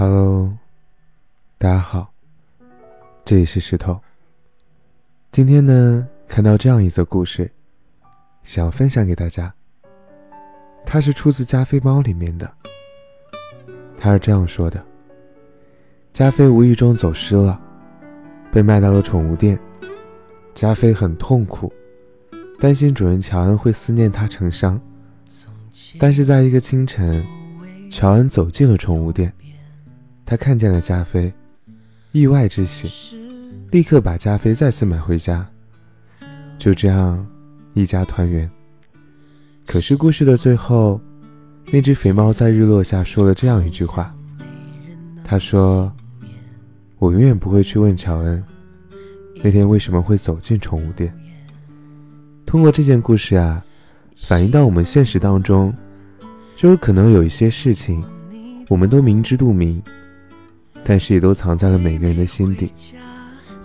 Hello，大家好，这里是石头。今天呢，看到这样一则故事，想分享给大家。它是出自加菲猫里面的，它是这样说的：加菲无意中走失了，被卖到了宠物店。加菲很痛苦，担心主人乔恩会思念他成伤。但是在一个清晨，乔恩走进了宠物店，他看见了加菲，意外之喜，立刻把加菲再次买回家。就这样，一家团圆。可是故事的最后，那只肥猫在日落下说了这样一句话：“他说，我永远不会去问乔恩。”那天为什么会走进宠物店？通过这件故事啊，反映到我们现实当中，就是可能有一些事情，我们都明知肚明，但是也都藏在了每个人的心底，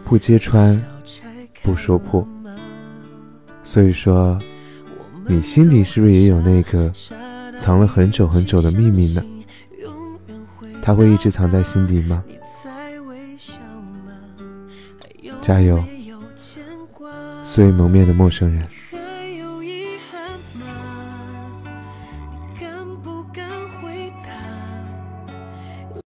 不揭穿，不说破。所以说，你心底是不是也有那个藏了很久很久的秘密呢？他会一直藏在心底吗？加油，素未谋面的陌生人。